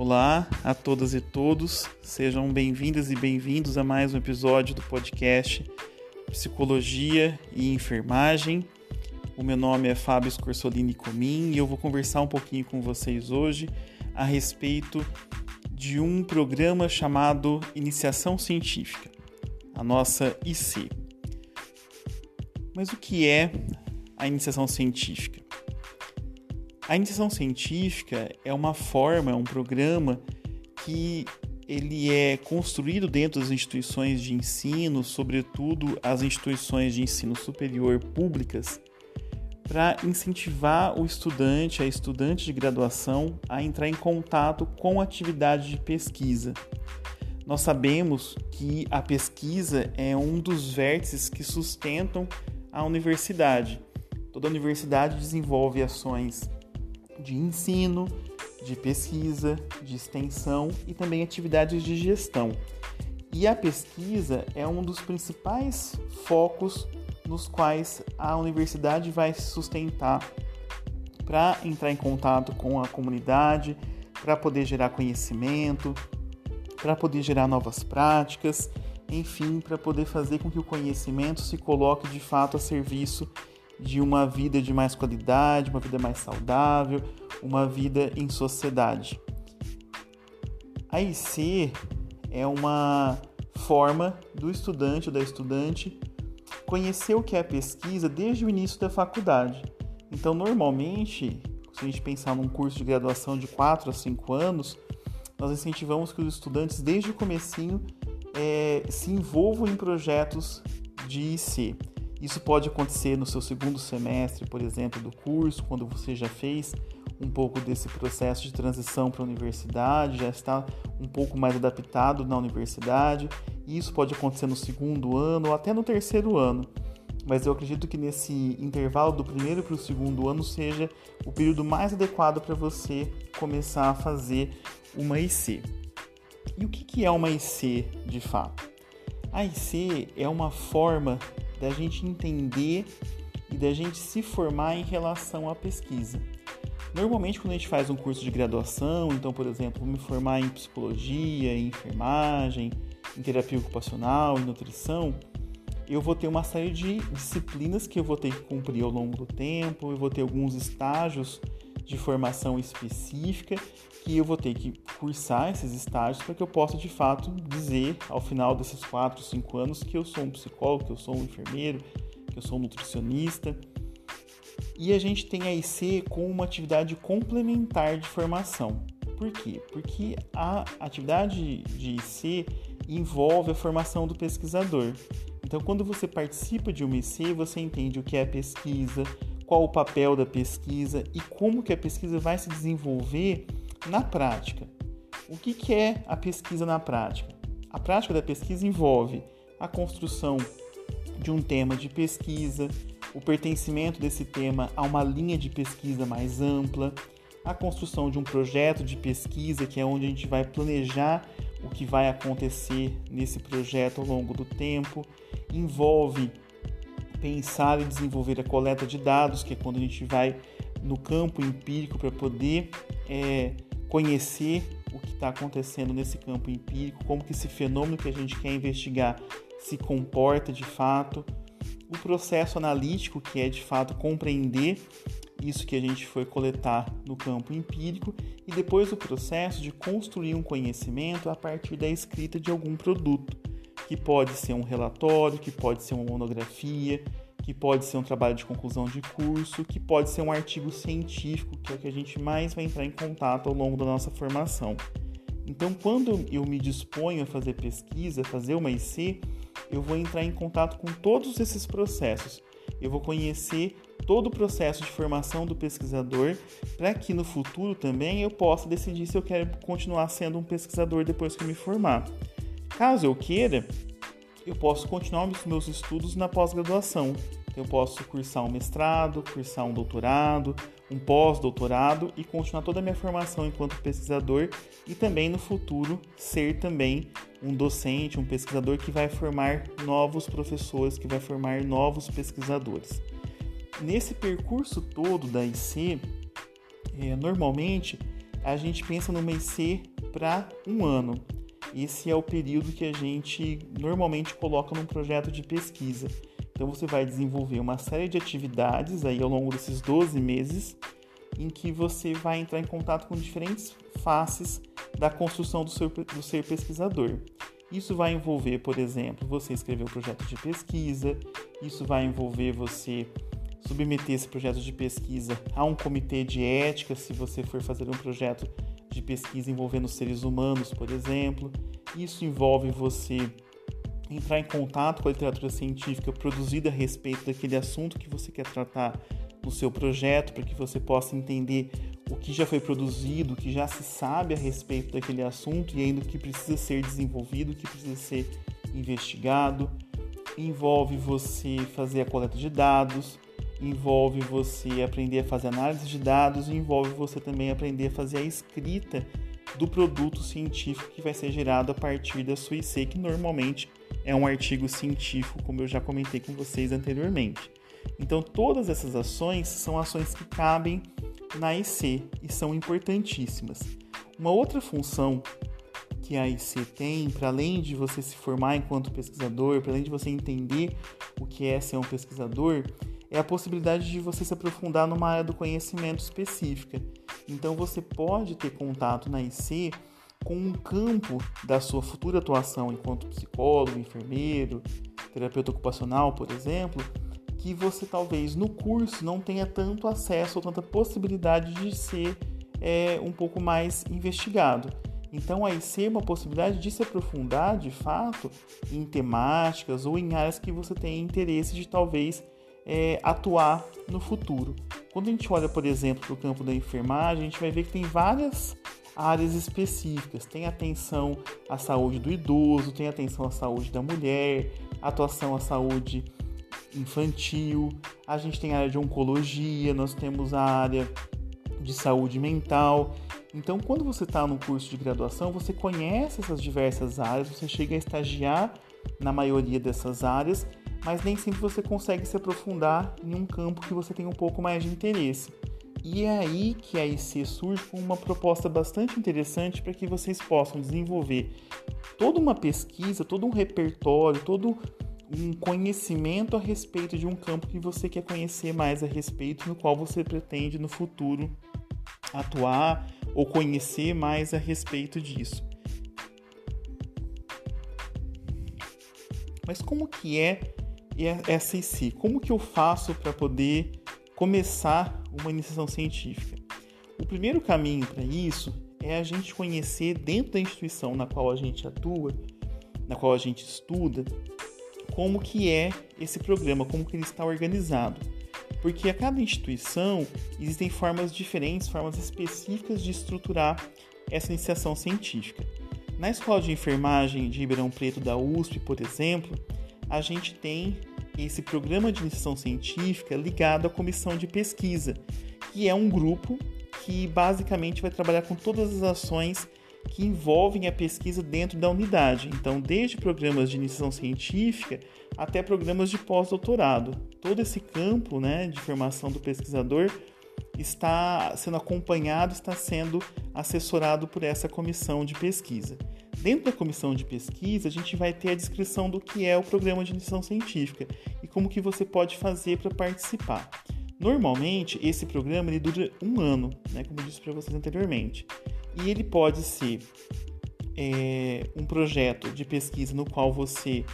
Olá a todas e todos, sejam bem-vindas e bem-vindos a mais um episódio do podcast Psicologia e Enfermagem. O meu nome é Fábio Scorsolini Comim e eu vou conversar um pouquinho com vocês hoje a respeito de um programa chamado Iniciação Científica, a nossa IC. Mas o que é a iniciação científica? A iniciação científica é uma forma, é um programa que ele é construído dentro das instituições de ensino, sobretudo as instituições de ensino superior públicas, para incentivar o estudante, a estudante de graduação, a entrar em contato com a atividade de pesquisa. Nós sabemos que a pesquisa é um dos vértices que sustentam a universidade. Toda universidade desenvolve ações de ensino, de pesquisa, de extensão e também atividades de gestão. E a pesquisa é um dos principais focos nos quais a universidade vai se sustentar para entrar em contato com a comunidade, para poder gerar conhecimento, para poder gerar novas práticas, enfim, para poder fazer com que o conhecimento se coloque de fato a serviço de uma vida de mais qualidade, uma vida mais saudável, uma vida em sociedade. A IC é uma forma do estudante ou da estudante conhecer o que é pesquisa desde o início da faculdade. Então, normalmente, se a gente pensar num curso de graduação de 4 a 5 anos, nós incentivamos que os estudantes, desde o comecinho, é, se envolvam em projetos de IC. Isso pode acontecer no seu segundo semestre, por exemplo, do curso, quando você já fez um pouco desse processo de transição para a universidade, já está um pouco mais adaptado na universidade. Isso pode acontecer no segundo ano ou até no terceiro ano. Mas eu acredito que nesse intervalo do primeiro para o segundo ano seja o período mais adequado para você começar a fazer uma IC. E o que é uma IC de fato? A IC é uma forma da gente entender e da gente se formar em relação à pesquisa. Normalmente, quando a gente faz um curso de graduação, então, por exemplo, me formar em psicologia, em enfermagem, em terapia ocupacional, em nutrição, eu vou ter uma série de disciplinas que eu vou ter que cumprir ao longo do tempo, eu vou ter alguns estágios de formação específica que eu vou ter que cursar esses estágios para que eu possa de fato dizer ao final desses 4, 5 anos que eu sou um psicólogo, que eu sou um enfermeiro, que eu sou um nutricionista. E a gente tem a IC com uma atividade complementar de formação. Por quê? Porque a atividade de IC envolve a formação do pesquisador. Então, quando você participa de uma IC, você entende o que é pesquisa, qual o papel da pesquisa e como que a pesquisa vai se desenvolver na prática. O que, que é a pesquisa na prática? A prática da pesquisa envolve a construção de um tema de pesquisa, o pertencimento desse tema a uma linha de pesquisa mais ampla, a construção de um projeto de pesquisa, que é onde a gente vai planejar o que vai acontecer nesse projeto ao longo do tempo, envolve pensar e desenvolver a coleta de dados, que é quando a gente vai no campo empírico para poder é, conhecer o que está acontecendo nesse campo empírico, como que esse fenômeno que a gente quer investigar se comporta de fato, o processo analítico, que é de fato compreender isso que a gente foi coletar no campo empírico, e depois o processo de construir um conhecimento a partir da escrita de algum produto, que pode ser um relatório, que pode ser uma monografia, que pode ser um trabalho de conclusão de curso, que pode ser um artigo científico, que é o que a gente mais vai entrar em contato ao longo da nossa formação. Então, quando eu me disponho a fazer pesquisa, fazer uma IC, eu vou entrar em contato com todos esses processos. Eu vou conhecer todo o processo de formação do pesquisador para que no futuro também eu possa decidir se eu quero continuar sendo um pesquisador depois que eu me formar. Caso eu queira, eu posso continuar os meus estudos na pós-graduação. Eu posso cursar um mestrado, cursar um doutorado, um pós-doutorado e continuar toda a minha formação enquanto pesquisador e também no futuro ser também um docente, um pesquisador que vai formar novos professores, que vai formar novos pesquisadores. Nesse percurso todo da IC, é, normalmente a gente pensa numa IC para um ano. Esse é o período que a gente normalmente coloca num projeto de pesquisa. Então você vai desenvolver uma série de atividades aí ao longo desses 12 meses em que você vai entrar em contato com diferentes faces da construção do, seu, do ser pesquisador. Isso vai envolver, por exemplo, você escrever o um projeto de pesquisa, isso vai envolver você submeter esse projeto de pesquisa a um comitê de ética, se você for fazer um projeto de pesquisa envolvendo seres humanos, por exemplo. Isso envolve você entrar em contato com a literatura científica produzida a respeito daquele assunto que você quer tratar no seu projeto, para que você possa entender o que já foi produzido, o que já se sabe a respeito daquele assunto e ainda o que precisa ser desenvolvido, o que precisa ser investigado. Envolve você fazer a coleta de dados, envolve você aprender a fazer análise de dados e envolve você também aprender a fazer a escrita do produto científico que vai ser gerado a partir da sua IC, que normalmente é um artigo científico, como eu já comentei com vocês anteriormente. Então, todas essas ações são ações que cabem na IC e são importantíssimas. Uma outra função que a IC tem, para além de você se formar enquanto pesquisador, para além de você entender o que é ser um pesquisador, é a possibilidade de você se aprofundar numa área do conhecimento específica. Então você pode ter contato na IC com um campo da sua futura atuação enquanto psicólogo, enfermeiro, terapeuta ocupacional, por exemplo, que você talvez no curso não tenha tanto acesso ou tanta possibilidade de ser é, um pouco mais investigado. Então, aí ser uma possibilidade de se aprofundar de fato em temáticas ou em áreas que você tem interesse de talvez é, atuar no futuro. Quando a gente olha, por exemplo, para o campo da enfermagem, a gente vai ver que tem várias áreas específicas. Tem atenção à saúde do idoso, tem atenção à saúde da mulher, atuação à saúde infantil, a gente tem a área de oncologia, nós temos a área de saúde mental. Então, quando você está no curso de graduação, você conhece essas diversas áreas, você chega a estagiar na maioria dessas áreas mas nem sempre você consegue se aprofundar em um campo que você tem um pouco mais de interesse. E é aí que a IC surge com uma proposta bastante interessante para que vocês possam desenvolver toda uma pesquisa, todo um repertório, todo um conhecimento a respeito de um campo que você quer conhecer mais a respeito, no qual você pretende no futuro atuar ou conhecer mais a respeito disso. Mas como que é essa em si. Como que eu faço para poder começar uma iniciação científica? O primeiro caminho para isso é a gente conhecer dentro da instituição na qual a gente atua, na qual a gente estuda, como que é esse programa, como que ele está organizado. Porque a cada instituição existem formas diferentes, formas específicas de estruturar essa iniciação científica. Na Escola de Enfermagem de Ribeirão Preto da USP, por exemplo, a gente tem esse programa de iniciação científica ligado à comissão de pesquisa, que é um grupo que basicamente vai trabalhar com todas as ações que envolvem a pesquisa dentro da unidade. Então, desde programas de iniciação científica até programas de pós-doutorado. Todo esse campo né, de formação do pesquisador está sendo acompanhado, está sendo assessorado por essa comissão de pesquisa. Dentro da comissão de pesquisa, a gente vai ter a descrição do que é o programa de iniciação científica e como que você pode fazer para participar. Normalmente, esse programa ele dura um ano, né, como eu disse para vocês anteriormente, e ele pode ser é, um projeto de pesquisa no qual você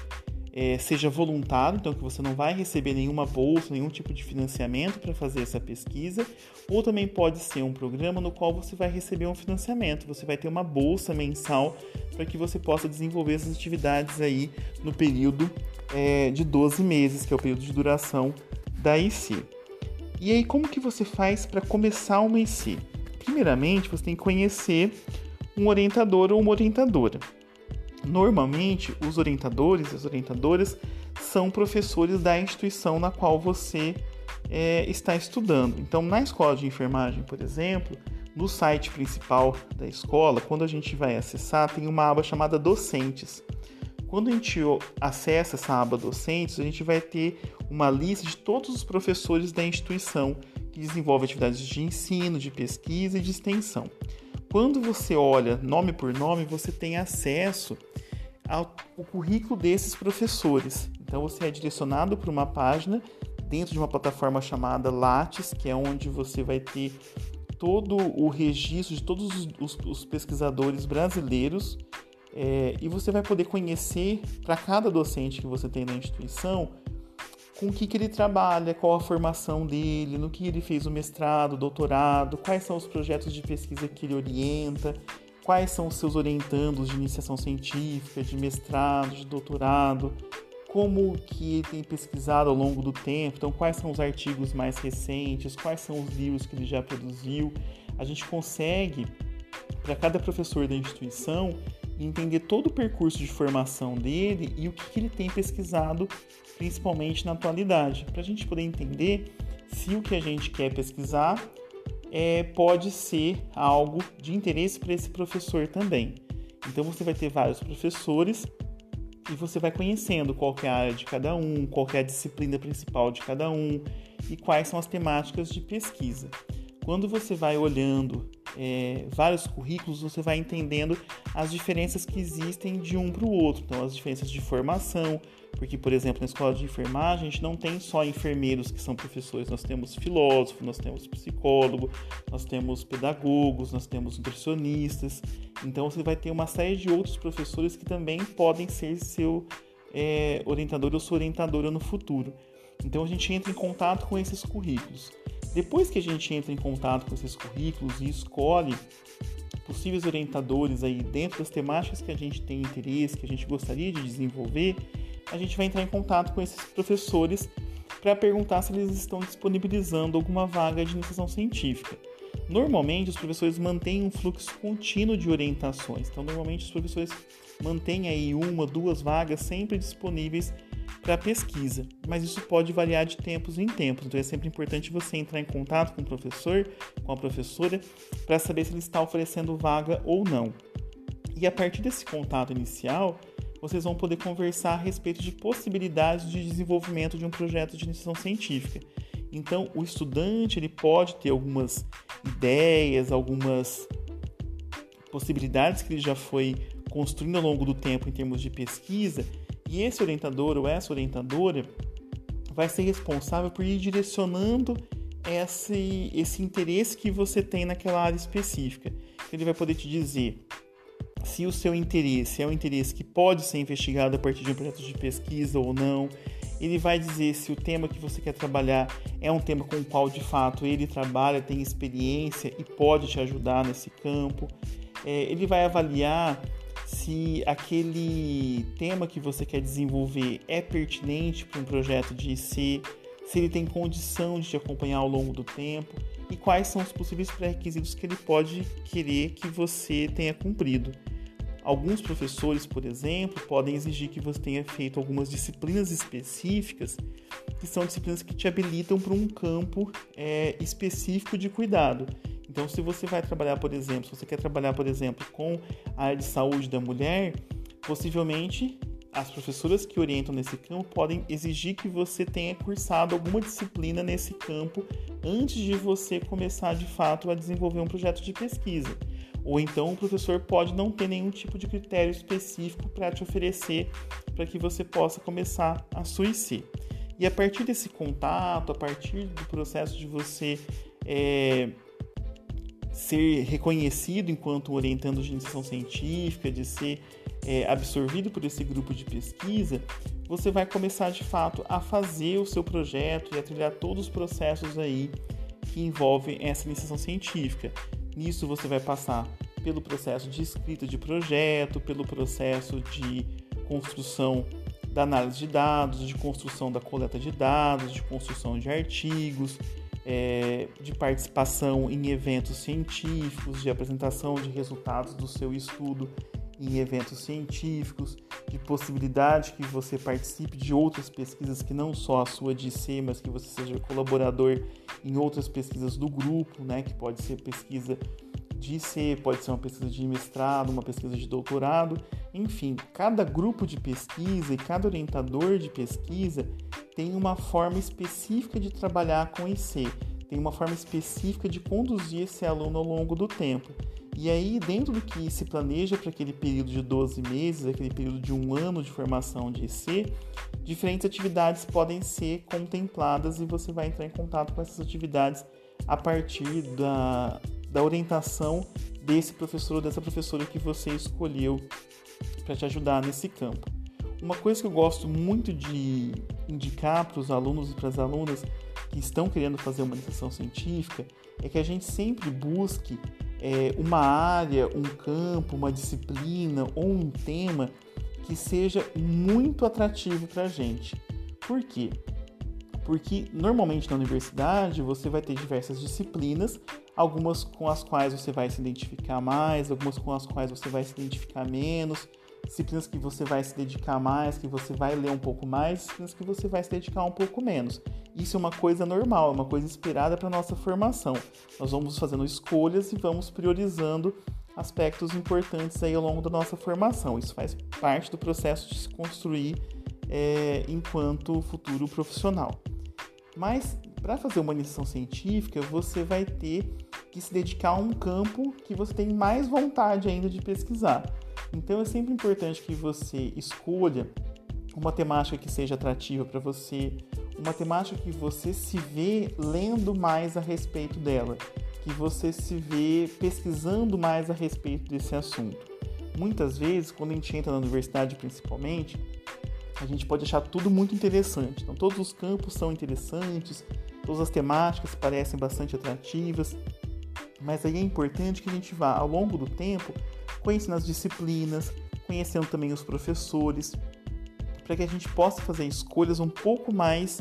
é, seja voluntário, então que você não vai receber nenhuma bolsa, nenhum tipo de financiamento para fazer essa pesquisa, ou também pode ser um programa no qual você vai receber um financiamento, você vai ter uma bolsa mensal para que você possa desenvolver essas atividades aí no período é, de 12 meses, que é o período de duração da IC. E aí, como que você faz para começar uma IC? Primeiramente, você tem que conhecer um orientador ou uma orientadora. Normalmente, os orientadores e as orientadoras são professores da instituição na qual você é, está estudando. Então, na escola de enfermagem, por exemplo, no site principal da escola, quando a gente vai acessar, tem uma aba chamada Docentes. Quando a gente acessa essa aba Docentes, a gente vai ter uma lista de todos os professores da instituição que desenvolvem atividades de ensino, de pesquisa e de extensão. Quando você olha nome por nome, você tem acesso ao currículo desses professores. Então você é direcionado para uma página dentro de uma plataforma chamada Lattes, que é onde você vai ter todo o registro de todos os, os, os pesquisadores brasileiros é, e você vai poder conhecer para cada docente que você tem na instituição com o que, que ele trabalha, qual a formação dele, no que ele fez o mestrado, doutorado, quais são os projetos de pesquisa que ele orienta, quais são os seus orientandos de iniciação científica, de mestrado, de doutorado, como que ele tem pesquisado ao longo do tempo, então quais são os artigos mais recentes, quais são os livros que ele já produziu. A gente consegue, para cada professor da instituição, entender todo o percurso de formação dele e o que, que ele tem pesquisado, principalmente na atualidade, para a gente poder entender se o que a gente quer pesquisar é, pode ser algo de interesse para esse professor também. Então você vai ter vários professores e você vai conhecendo qual é a área de cada um, qual é a disciplina principal de cada um e quais são as temáticas de pesquisa. Quando você vai olhando é, vários currículos, você vai entendendo as diferenças que existem de um para o outro. Então, as diferenças de formação, porque, por exemplo, na escola de enfermagem, a gente não tem só enfermeiros que são professores, nós temos filósofo, nós temos psicólogo, nós temos pedagogos, nós temos nutricionistas. Então, você vai ter uma série de outros professores que também podem ser seu é, orientador ou sua orientadora no futuro. Então, a gente entra em contato com esses currículos. Depois que a gente entra em contato com esses currículos e escolhe possíveis orientadores aí dentro das temáticas que a gente tem interesse, que a gente gostaria de desenvolver, a gente vai entrar em contato com esses professores para perguntar se eles estão disponibilizando alguma vaga de iniciação científica. Normalmente, os professores mantêm um fluxo contínuo de orientações. Então, normalmente, os professores mantêm aí uma, duas vagas sempre disponíveis para pesquisa, mas isso pode variar de tempos em tempos. Então é sempre importante você entrar em contato com o professor, com a professora, para saber se ele está oferecendo vaga ou não. E a partir desse contato inicial, vocês vão poder conversar a respeito de possibilidades de desenvolvimento de um projeto de iniciação científica. Então, o estudante ele pode ter algumas ideias, algumas possibilidades que ele já foi construindo ao longo do tempo em termos de pesquisa e esse orientador ou essa orientadora vai ser responsável por ir direcionando esse, esse interesse que você tem naquela área específica. Ele vai poder te dizer se o seu interesse é um interesse que pode ser investigado a partir de um projeto de pesquisa ou não. Ele vai dizer se o tema que você quer trabalhar é um tema com o qual de fato ele trabalha, tem experiência e pode te ajudar nesse campo. É, ele vai avaliar se aquele tema que você quer desenvolver é pertinente para um projeto de IC, se ele tem condição de te acompanhar ao longo do tempo e quais são os possíveis pré-requisitos que ele pode querer que você tenha cumprido. Alguns professores, por exemplo, podem exigir que você tenha feito algumas disciplinas específicas, que são disciplinas que te habilitam para um campo é, específico de cuidado. Então, se você vai trabalhar, por exemplo, se você quer trabalhar, por exemplo, com a área de saúde da mulher, possivelmente as professoras que orientam nesse campo podem exigir que você tenha cursado alguma disciplina nesse campo antes de você começar de fato a desenvolver um projeto de pesquisa. Ou então o professor pode não ter nenhum tipo de critério específico para te oferecer para que você possa começar a IC. E a partir desse contato, a partir do processo de você é, ser reconhecido enquanto orientando de iniciação científica, de ser é, absorvido por esse grupo de pesquisa, você vai começar de fato a fazer o seu projeto e a trilhar todos os processos aí que envolvem essa iniciação científica. Nisso você vai passar pelo processo de escrita de projeto, pelo processo de construção da análise de dados, de construção da coleta de dados, de construção de artigos, é, de participação em eventos científicos, de apresentação de resultados do seu estudo em eventos científicos, de possibilidade que você participe de outras pesquisas que não só a sua de C, mas que você seja colaborador em outras pesquisas do grupo, né, que pode ser pesquisa de C, pode ser uma pesquisa de mestrado, uma pesquisa de doutorado, enfim, cada grupo de pesquisa e cada orientador de pesquisa tem uma forma específica de trabalhar com IC, tem uma forma específica de conduzir esse aluno ao longo do tempo. E aí, dentro do que se planeja para aquele período de 12 meses, aquele período de um ano de formação de EC, diferentes atividades podem ser contempladas e você vai entrar em contato com essas atividades a partir da, da orientação desse professor ou dessa professora que você escolheu para te ajudar nesse campo. Uma coisa que eu gosto muito de indicar para os alunos e para as alunas que estão querendo fazer uma iniciação científica é que a gente sempre busque é, uma área, um campo, uma disciplina ou um tema que seja muito atrativo para a gente. Por quê? Porque normalmente na universidade você vai ter diversas disciplinas, algumas com as quais você vai se identificar mais, algumas com as quais você vai se identificar menos, disciplinas que você vai se dedicar mais, que você vai ler um pouco mais, disciplinas que você vai se dedicar um pouco menos. Isso é uma coisa normal, é uma coisa esperada para nossa formação. Nós vamos fazendo escolhas e vamos priorizando aspectos importantes aí ao longo da nossa formação. Isso faz parte do processo de se construir é, enquanto futuro profissional. Mas para fazer uma iniciação científica, você vai ter que se dedicar a um campo que você tem mais vontade ainda de pesquisar. Então é sempre importante que você escolha uma temática que seja atrativa para você, uma temática que você se vê lendo mais a respeito dela, que você se vê pesquisando mais a respeito desse assunto. Muitas vezes, quando a gente entra na universidade principalmente, a gente pode achar tudo muito interessante. Então, todos os campos são interessantes, todas as temáticas parecem bastante atrativas, mas aí é importante que a gente vá, ao longo do tempo, conhecendo as disciplinas, conhecendo também os professores, para que a gente possa fazer escolhas um pouco mais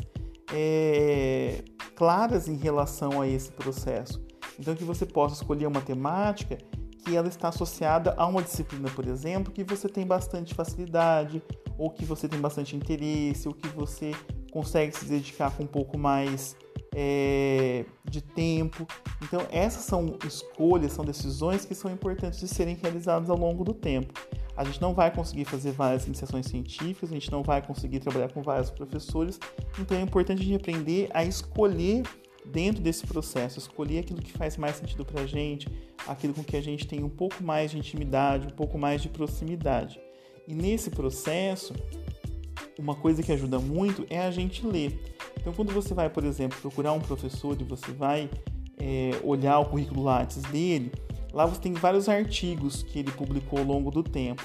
é, claras em relação a esse processo. Então, que você possa escolher uma temática que ela está associada a uma disciplina, por exemplo, que você tem bastante facilidade, ou que você tem bastante interesse, ou que você consegue se dedicar com um pouco mais é, de tempo. Então, essas são escolhas, são decisões que são importantes de serem realizadas ao longo do tempo. A gente não vai conseguir fazer várias iniciações científicas, a gente não vai conseguir trabalhar com vários professores, então é importante a gente aprender a escolher dentro desse processo, escolher aquilo que faz mais sentido para a gente, aquilo com que a gente tem um pouco mais de intimidade, um pouco mais de proximidade. E nesse processo, uma coisa que ajuda muito é a gente ler. Então, quando você vai, por exemplo, procurar um professor e você vai é, olhar o currículo Lattes dele, lá você tem vários artigos que ele publicou ao longo do tempo.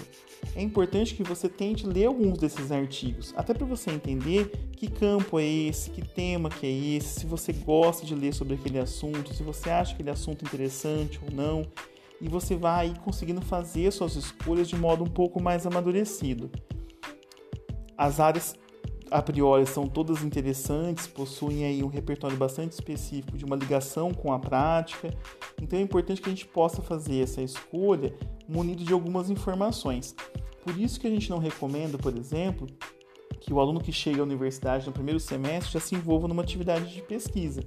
É importante que você tente ler alguns desses artigos, até para você entender que campo é esse, que tema que é esse, se você gosta de ler sobre aquele assunto, se você acha aquele assunto interessante ou não, e você vai conseguindo fazer suas escolhas de modo um pouco mais amadurecido. As áreas a priori são todas interessantes, possuem aí um repertório bastante específico de uma ligação com a prática. Então é importante que a gente possa fazer essa escolha munido de algumas informações. Por isso que a gente não recomenda, por exemplo, que o aluno que chega à universidade no primeiro semestre já se envolva numa atividade de pesquisa,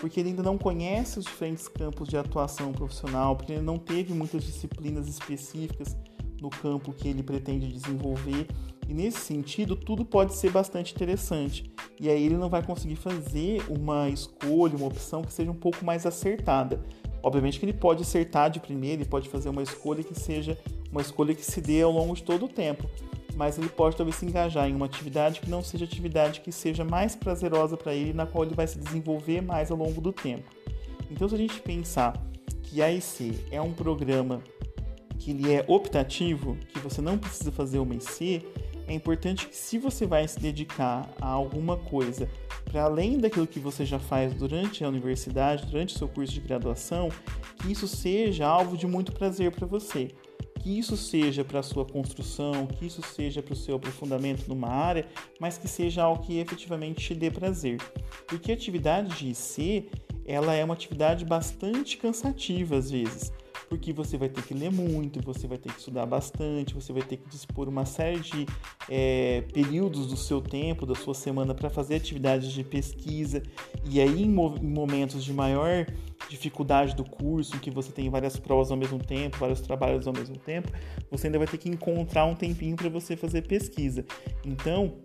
porque ele ainda não conhece os diferentes campos de atuação profissional, porque ele não teve muitas disciplinas específicas no campo que ele pretende desenvolver e nesse sentido, tudo pode ser bastante interessante. E aí ele não vai conseguir fazer uma escolha, uma opção que seja um pouco mais acertada. Obviamente que ele pode acertar de primeira, ele pode fazer uma escolha que seja uma escolha que se dê ao longo de todo o tempo. Mas ele pode talvez se engajar em uma atividade que não seja atividade que seja mais prazerosa para ele, na qual ele vai se desenvolver mais ao longo do tempo. Então, se a gente pensar que a IC é um programa que ele é optativo, que você não precisa fazer uma IC, é importante que se você vai se dedicar a alguma coisa para além daquilo que você já faz durante a universidade, durante o seu curso de graduação, que isso seja alvo de muito prazer para você. Que isso seja para a sua construção, que isso seja para o seu aprofundamento numa área, mas que seja algo que efetivamente te dê prazer. Porque a atividade de IC, ela é uma atividade bastante cansativa às vezes porque você vai ter que ler muito, você vai ter que estudar bastante, você vai ter que dispor uma série de é, períodos do seu tempo, da sua semana para fazer atividades de pesquisa, e aí em, momentos de maior dificuldade do curso, em que você tem várias provas ao mesmo tempo, vários trabalhos ao mesmo tempo, você ainda vai ter que encontrar um tempinho para você fazer pesquisa. Então,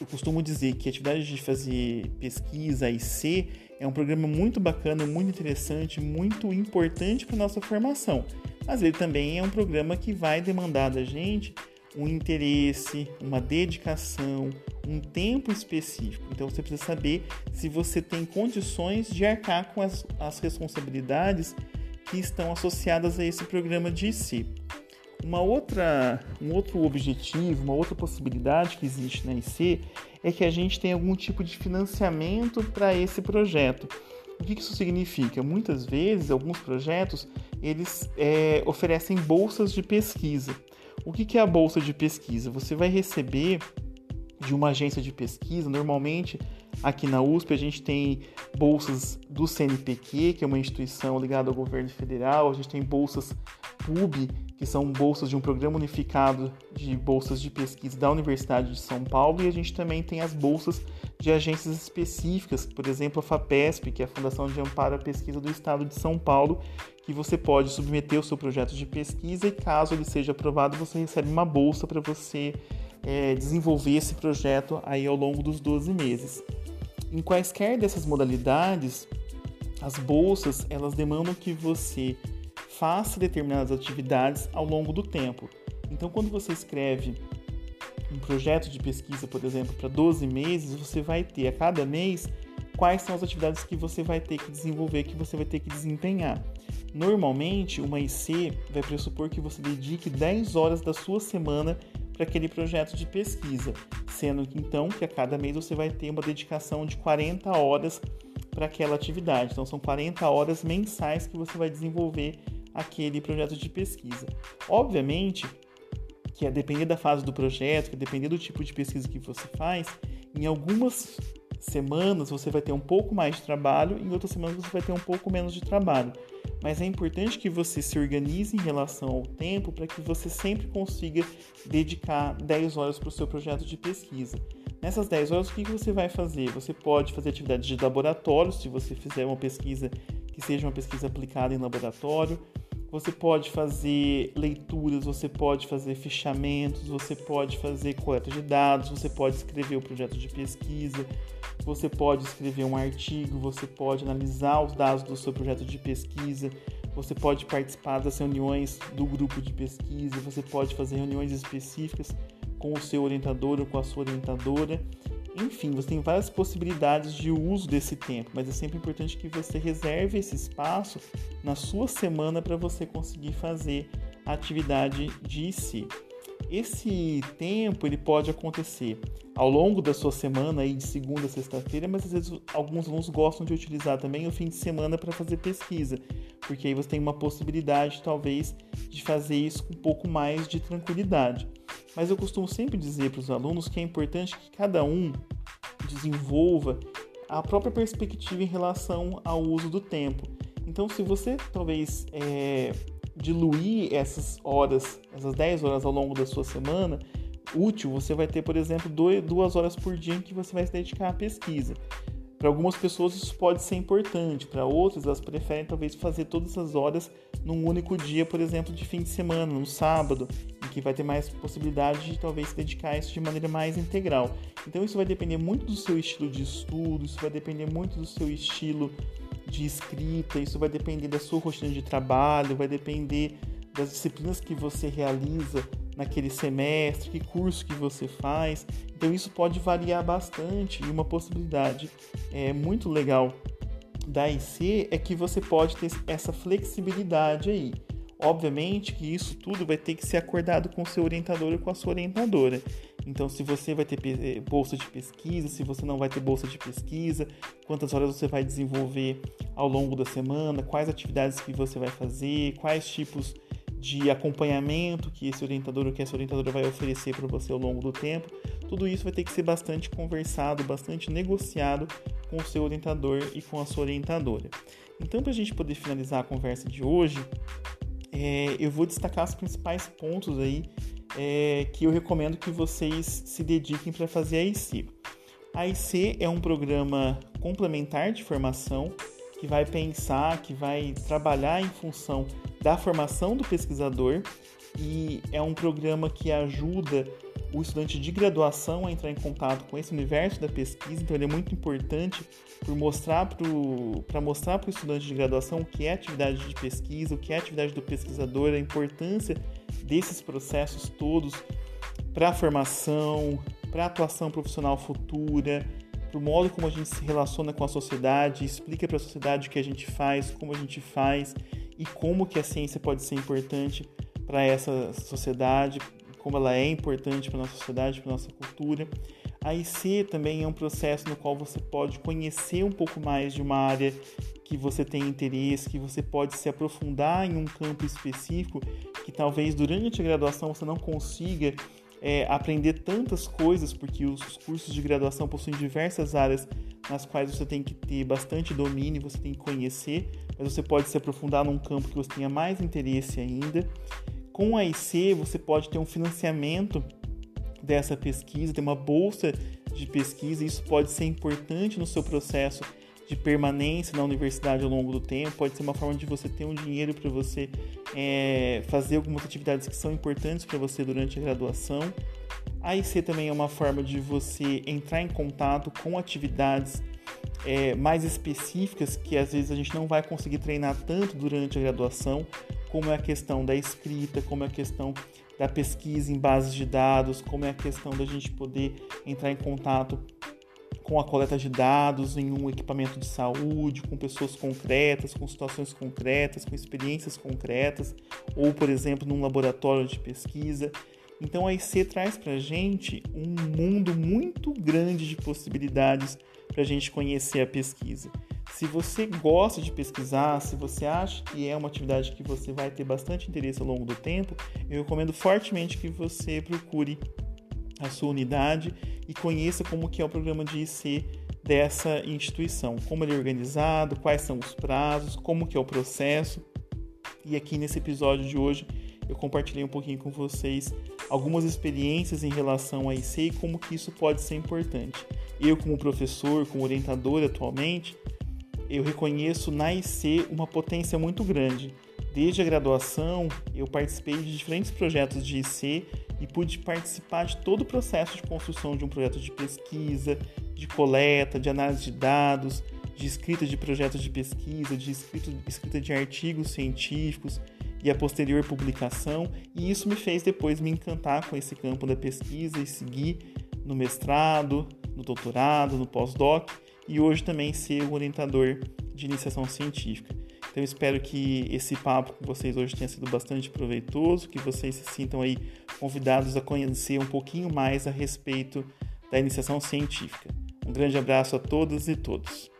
eu costumo dizer que a atividade de fazer pesquisa e ser é um programa muito bacana, muito interessante, muito importante para nossa formação. mas ele também é um programa que vai demandar da gente um interesse, uma dedicação, um tempo específico. Então você precisa saber se você tem condições de arcar com as, as responsabilidades que estão associadas a esse programa de IC. Uma outra, um outro objetivo, uma outra possibilidade que existe na IC é que a gente tem algum tipo de financiamento para esse projeto. O que isso significa? Muitas vezes, alguns projetos eles é, oferecem bolsas de pesquisa. O que é a bolsa de pesquisa? Você vai receber de uma agência de pesquisa, normalmente aqui na USP a gente tem bolsas do CNPq, que é uma instituição ligada ao governo federal, a gente tem bolsas PUB, que são bolsas de um programa unificado de bolsas de pesquisa da Universidade de São Paulo, e a gente também tem as bolsas de agências específicas, por exemplo, a FAPESP, que é a Fundação de Amparo à Pesquisa do Estado de São Paulo, que você pode submeter o seu projeto de pesquisa e, caso ele seja aprovado, você recebe uma bolsa para você é, desenvolver esse projeto aí ao longo dos 12 meses. Em quaisquer dessas modalidades, as bolsas elas demandam que você faça determinadas atividades ao longo do tempo. Então, quando você escreve um projeto de pesquisa, por exemplo, para 12 meses, você vai ter a cada mês quais são as atividades que você vai ter que desenvolver, que você vai ter que desempenhar. Normalmente, uma IC vai pressupor que você dedique 10 horas da sua semana para aquele projeto de pesquisa, sendo então que a cada mês você vai ter uma dedicação de 40 horas para aquela atividade. Então são 40 horas mensais que você vai desenvolver aquele projeto de pesquisa. Obviamente que a depender da fase do projeto, que a depender do tipo de pesquisa que você faz, em algumas semanas você vai ter um pouco mais de trabalho, em outras semanas você vai ter um pouco menos de trabalho. Mas é importante que você se organize em relação ao tempo para que você sempre consiga dedicar 10 horas para o seu projeto de pesquisa. Nessas 10 horas, o que você vai fazer? Você pode fazer atividades de laboratório, se você fizer uma pesquisa que seja uma pesquisa aplicada em laboratório. Você pode fazer leituras, você pode fazer fichamentos, você pode fazer coleta de dados, você pode escrever o projeto de pesquisa, você pode escrever um artigo, você pode analisar os dados do seu projeto de pesquisa, você pode participar das reuniões do grupo de pesquisa, você pode fazer reuniões específicas com o seu orientador ou com a sua orientadora. Enfim, você tem várias possibilidades de uso desse tempo, mas é sempre importante que você reserve esse espaço na sua semana para você conseguir fazer a atividade de si. Esse tempo ele pode acontecer ao longo da sua semana, aí de segunda a sexta-feira, mas às vezes alguns alunos gostam de utilizar também o fim de semana para fazer pesquisa, porque aí você tem uma possibilidade, talvez, de fazer isso com um pouco mais de tranquilidade. Mas eu costumo sempre dizer para os alunos que é importante que cada um desenvolva a própria perspectiva em relação ao uso do tempo. Então, se você talvez é, diluir essas horas, essas 10 horas ao longo da sua semana, útil, você vai ter, por exemplo, duas horas por dia em que você vai se dedicar à pesquisa. Para algumas pessoas isso pode ser importante, para outras elas preferem talvez fazer todas as horas num único dia, por exemplo, de fim de semana, no sábado, que vai ter mais possibilidade de talvez se dedicar a isso de maneira mais integral. Então isso vai depender muito do seu estilo de estudo, isso vai depender muito do seu estilo de escrita, isso vai depender da sua rotina de trabalho, vai depender das disciplinas que você realiza naquele semestre, que curso que você faz. Então isso pode variar bastante e uma possibilidade é, muito legal da IC é que você pode ter essa flexibilidade aí. Obviamente que isso tudo vai ter que ser acordado com o seu orientador e com a sua orientadora. Então, se você vai ter eh, bolsa de pesquisa, se você não vai ter bolsa de pesquisa, quantas horas você vai desenvolver ao longo da semana, quais atividades que você vai fazer, quais tipos de acompanhamento que esse orientador ou que essa orientadora vai oferecer para você ao longo do tempo. Tudo isso vai ter que ser bastante conversado, bastante negociado com o seu orientador e com a sua orientadora. Então, para a gente poder finalizar a conversa de hoje, é, eu vou destacar os principais pontos aí é, que eu recomendo que vocês se dediquem para fazer a IC. A IC é um programa complementar de formação que vai pensar, que vai trabalhar em função da formação do pesquisador e é um programa que ajuda o estudante de graduação a entrar em contato com esse universo da pesquisa, então ele é muito importante para mostrar para o estudante de graduação o que é atividade de pesquisa, o que é atividade do pesquisador, a importância desses processos todos para a formação, para a atuação profissional futura, para o modo como a gente se relaciona com a sociedade, explica para a sociedade o que a gente faz, como a gente faz e como que a ciência pode ser importante para essa sociedade, como ela é importante para nossa sociedade, para nossa cultura. A IC também é um processo no qual você pode conhecer um pouco mais de uma área que você tem interesse, que você pode se aprofundar em um campo específico que talvez durante a graduação você não consiga é, aprender tantas coisas, porque os cursos de graduação possuem diversas áreas nas quais você tem que ter bastante domínio, você tem que conhecer, mas você pode se aprofundar num campo que você tenha mais interesse ainda. Com a IC, você pode ter um financiamento dessa pesquisa, ter uma bolsa de pesquisa, isso pode ser importante no seu processo de permanência na universidade ao longo do tempo, pode ser uma forma de você ter um dinheiro para você é, fazer algumas atividades que são importantes para você durante a graduação. A IC também é uma forma de você entrar em contato com atividades é, mais específicas que às vezes a gente não vai conseguir treinar tanto durante a graduação, como é a questão da escrita, como é a questão da pesquisa em bases de dados, como é a questão da gente poder entrar em contato com a coleta de dados em um equipamento de saúde, com pessoas concretas, com situações concretas, com experiências concretas, ou, por exemplo, num laboratório de pesquisa. Então a IC traz para a gente um mundo muito grande de possibilidades para a gente conhecer a pesquisa. Se você gosta de pesquisar, se você acha que é uma atividade que você vai ter bastante interesse ao longo do tempo, eu recomendo fortemente que você procure a sua unidade e conheça como que é o programa de IC dessa instituição, como ele é organizado, quais são os prazos, como que é o processo. E aqui nesse episódio de hoje eu compartilhei um pouquinho com vocês algumas experiências em relação a IC e como que isso pode ser importante. Eu como professor, como orientador atualmente, eu reconheço na IC uma potência muito grande. Desde a graduação, eu participei de diferentes projetos de IC e pude participar de todo o processo de construção de um projeto de pesquisa, de coleta, de análise de dados, de escrita de projetos de pesquisa, de escrita, de artigos científicos e a posterior publicação, e isso me fez depois me encantar com esse campo da pesquisa e seguir no mestrado, no doutorado, no pós-doc e hoje também ser o orientador de iniciação científica. Então espero que esse papo com vocês hoje tenha sido bastante proveitoso, que vocês se sintam aí convidados a conhecer um pouquinho mais a respeito da iniciação científica. Um grande abraço a todas e todos.